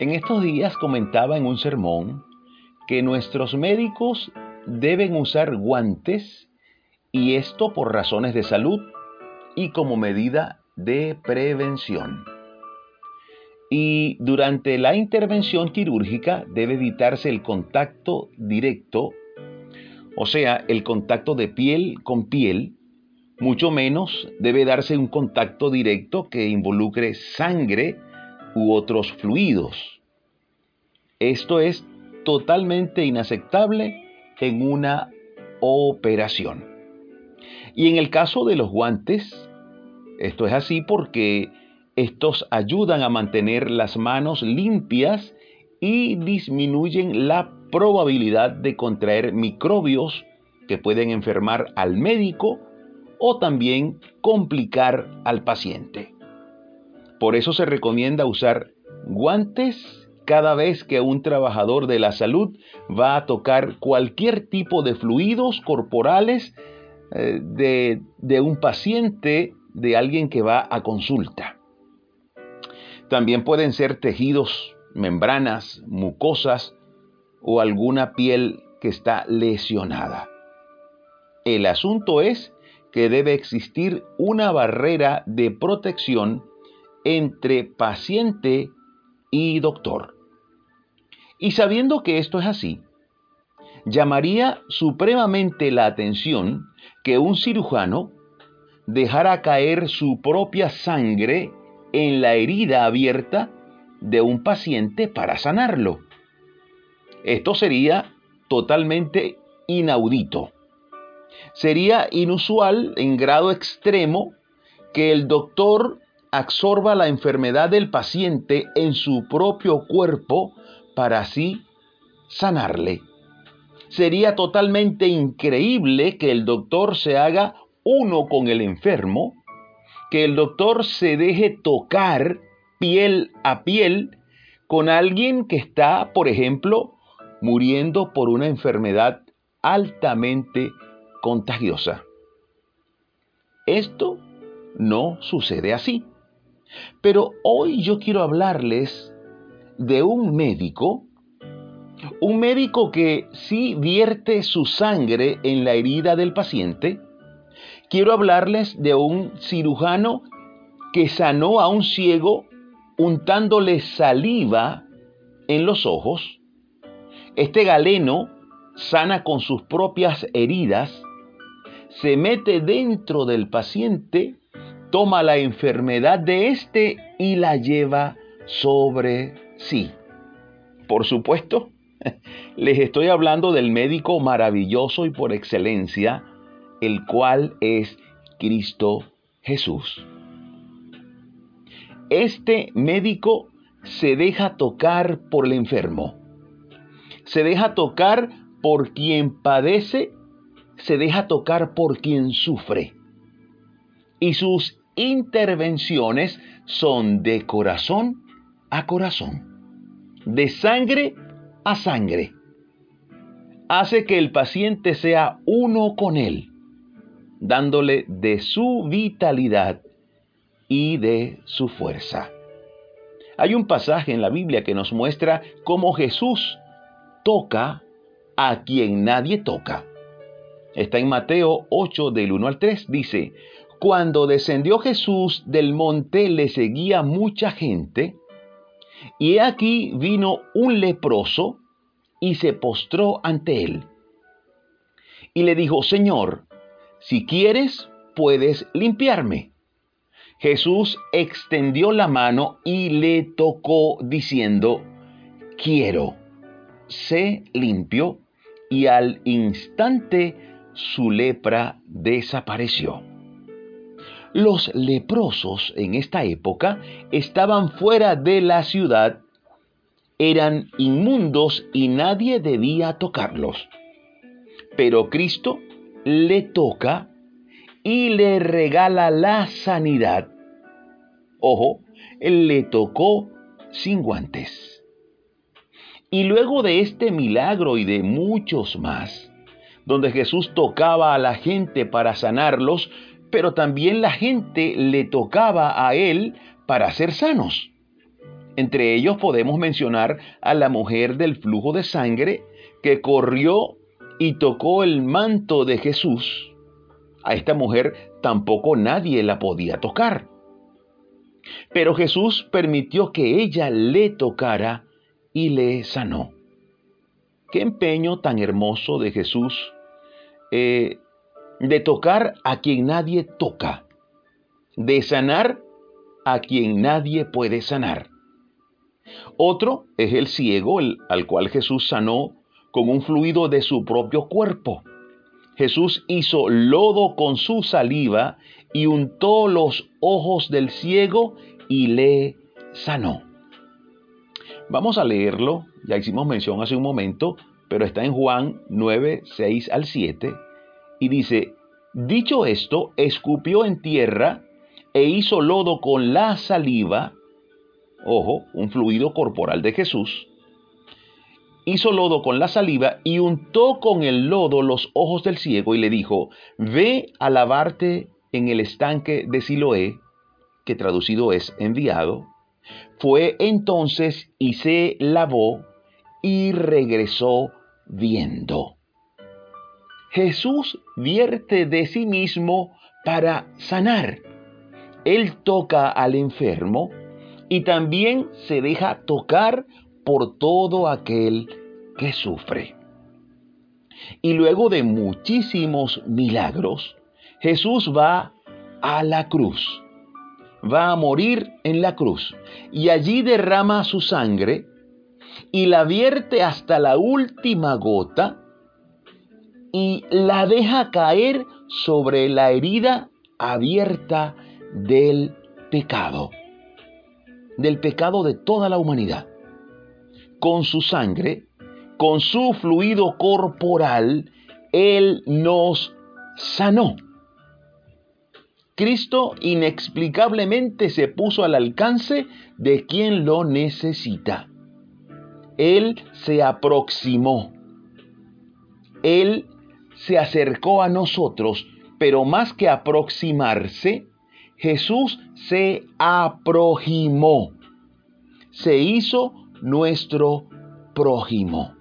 En estos días comentaba en un sermón que nuestros médicos deben usar guantes y esto por razones de salud y como medida de prevención. Y durante la intervención quirúrgica debe evitarse el contacto directo, o sea, el contacto de piel con piel, mucho menos debe darse un contacto directo que involucre sangre u otros fluidos. Esto es totalmente inaceptable en una operación. Y en el caso de los guantes, esto es así porque estos ayudan a mantener las manos limpias y disminuyen la probabilidad de contraer microbios que pueden enfermar al médico o también complicar al paciente. Por eso se recomienda usar guantes cada vez que un trabajador de la salud va a tocar cualquier tipo de fluidos corporales eh, de, de un paciente, de alguien que va a consulta. También pueden ser tejidos, membranas, mucosas o alguna piel que está lesionada. El asunto es que debe existir una barrera de protección entre paciente y doctor. Y sabiendo que esto es así, llamaría supremamente la atención que un cirujano dejara caer su propia sangre en la herida abierta de un paciente para sanarlo. Esto sería totalmente inaudito. Sería inusual en grado extremo que el doctor absorba la enfermedad del paciente en su propio cuerpo para así sanarle. Sería totalmente increíble que el doctor se haga uno con el enfermo, que el doctor se deje tocar piel a piel con alguien que está, por ejemplo, muriendo por una enfermedad altamente contagiosa. Esto no sucede así. Pero hoy yo quiero hablarles de un médico, un médico que sí vierte su sangre en la herida del paciente. Quiero hablarles de un cirujano que sanó a un ciego untándole saliva en los ojos. Este galeno sana con sus propias heridas, se mete dentro del paciente toma la enfermedad de éste y la lleva sobre sí. Por supuesto, les estoy hablando del médico maravilloso y por excelencia, el cual es Cristo Jesús. Este médico se deja tocar por el enfermo, se deja tocar por quien padece, se deja tocar por quien sufre. Y sus intervenciones son de corazón a corazón, de sangre a sangre. Hace que el paciente sea uno con él, dándole de su vitalidad y de su fuerza. Hay un pasaje en la Biblia que nos muestra cómo Jesús toca a quien nadie toca. Está en Mateo 8 del 1 al 3. Dice, cuando descendió Jesús del monte le seguía mucha gente, y aquí vino un leproso y se postró ante él. Y le dijo, Señor, si quieres, puedes limpiarme. Jesús extendió la mano y le tocó diciendo, quiero, sé limpio, y al instante su lepra desapareció. Los leprosos en esta época estaban fuera de la ciudad, eran inmundos y nadie debía tocarlos. Pero Cristo le toca y le regala la sanidad. Ojo, le tocó sin guantes. Y luego de este milagro y de muchos más, donde Jesús tocaba a la gente para sanarlos, pero también la gente le tocaba a él para ser sanos. Entre ellos podemos mencionar a la mujer del flujo de sangre que corrió y tocó el manto de Jesús. A esta mujer tampoco nadie la podía tocar. Pero Jesús permitió que ella le tocara y le sanó. Qué empeño tan hermoso de Jesús eh, de tocar a quien nadie toca, de sanar a quien nadie puede sanar. Otro es el ciego al cual Jesús sanó con un fluido de su propio cuerpo. Jesús hizo lodo con su saliva y untó los ojos del ciego y le sanó. Vamos a leerlo, ya hicimos mención hace un momento, pero está en Juan 9, 6 al 7, y dice, dicho esto, escupió en tierra e hizo lodo con la saliva, ojo, un fluido corporal de Jesús, hizo lodo con la saliva y untó con el lodo los ojos del ciego y le dijo, ve a lavarte en el estanque de Siloé, que traducido es enviado. Fue entonces y se lavó y regresó viendo. Jesús vierte de sí mismo para sanar. Él toca al enfermo y también se deja tocar por todo aquel que sufre. Y luego de muchísimos milagros, Jesús va a la cruz, va a morir en la cruz y allí derrama su sangre y la vierte hasta la última gota y la deja caer sobre la herida abierta del pecado, del pecado de toda la humanidad con su sangre, con su fluido corporal, Él nos sanó. Cristo inexplicablemente se puso al alcance de quien lo necesita. Él se aproximó. Él se acercó a nosotros, pero más que aproximarse, Jesús se aproximó. Se hizo nuestro prójimo.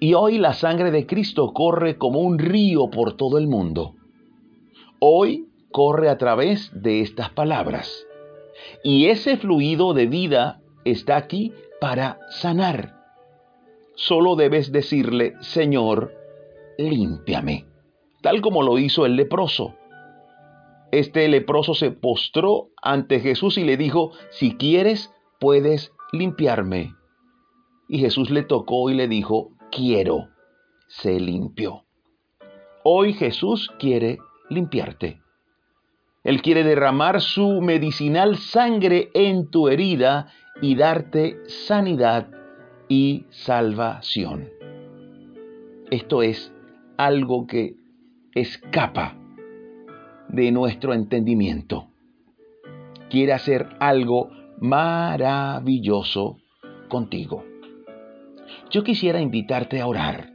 Y hoy la sangre de Cristo corre como un río por todo el mundo. Hoy corre a través de estas palabras. Y ese fluido de vida está aquí para sanar. Solo debes decirle, Señor, límpiame, tal como lo hizo el leproso. Este leproso se postró ante Jesús y le dijo, si quieres, puedes limpiarme. Y Jesús le tocó y le dijo, quiero, se limpió. Hoy Jesús quiere limpiarte. Él quiere derramar su medicinal sangre en tu herida y darte sanidad y salvación. Esto es algo que escapa de nuestro entendimiento. Quiere hacer algo maravilloso contigo. Yo quisiera invitarte a orar,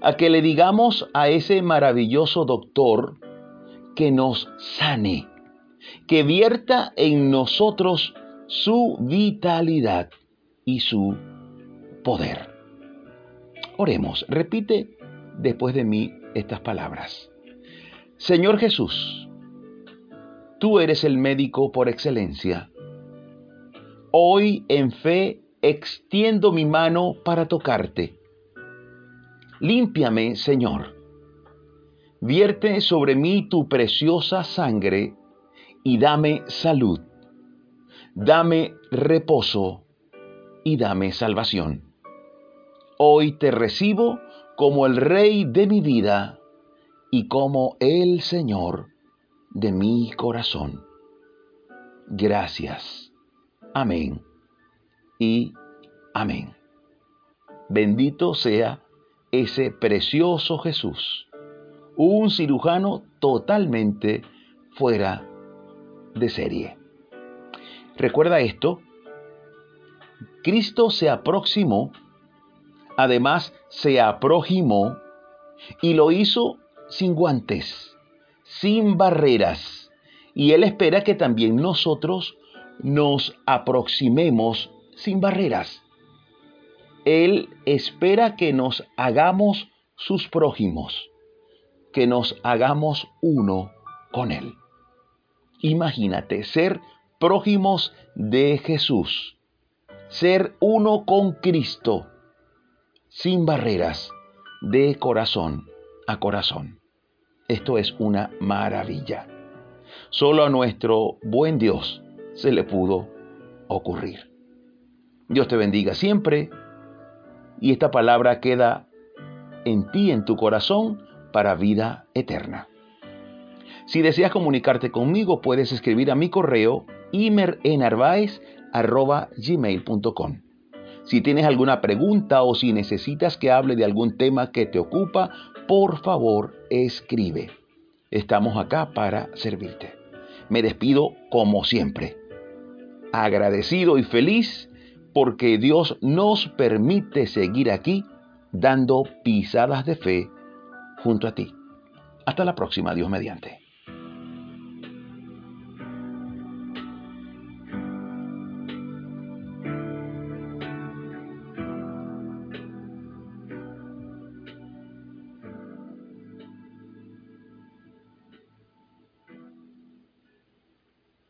a que le digamos a ese maravilloso doctor que nos sane, que vierta en nosotros su vitalidad y su poder. Oremos, repite después de mí estas palabras. Señor Jesús, tú eres el médico por excelencia Hoy en fe extiendo mi mano para tocarte. Límpiame, Señor. Vierte sobre mí tu preciosa sangre y dame salud. Dame reposo y dame salvación. Hoy te recibo como el Rey de mi vida y como el Señor de mi corazón. Gracias. Amén y amén. Bendito sea ese precioso Jesús, un cirujano totalmente fuera de serie. Recuerda esto, Cristo se aproximó, además se aproximó y lo hizo sin guantes, sin barreras, y Él espera que también nosotros nos aproximemos sin barreras. Él espera que nos hagamos sus prójimos, que nos hagamos uno con Él. Imagínate ser prójimos de Jesús, ser uno con Cristo, sin barreras, de corazón a corazón. Esto es una maravilla. Solo a nuestro buen Dios se le pudo ocurrir. Dios te bendiga siempre y esta palabra queda en ti, en tu corazón, para vida eterna. Si deseas comunicarte conmigo, puedes escribir a mi correo imerenarvaez.gmail.com Si tienes alguna pregunta o si necesitas que hable de algún tema que te ocupa, por favor escribe. Estamos acá para servirte. Me despido como siempre. Agradecido y feliz porque Dios nos permite seguir aquí dando pisadas de fe junto a ti. Hasta la próxima, Dios mediante.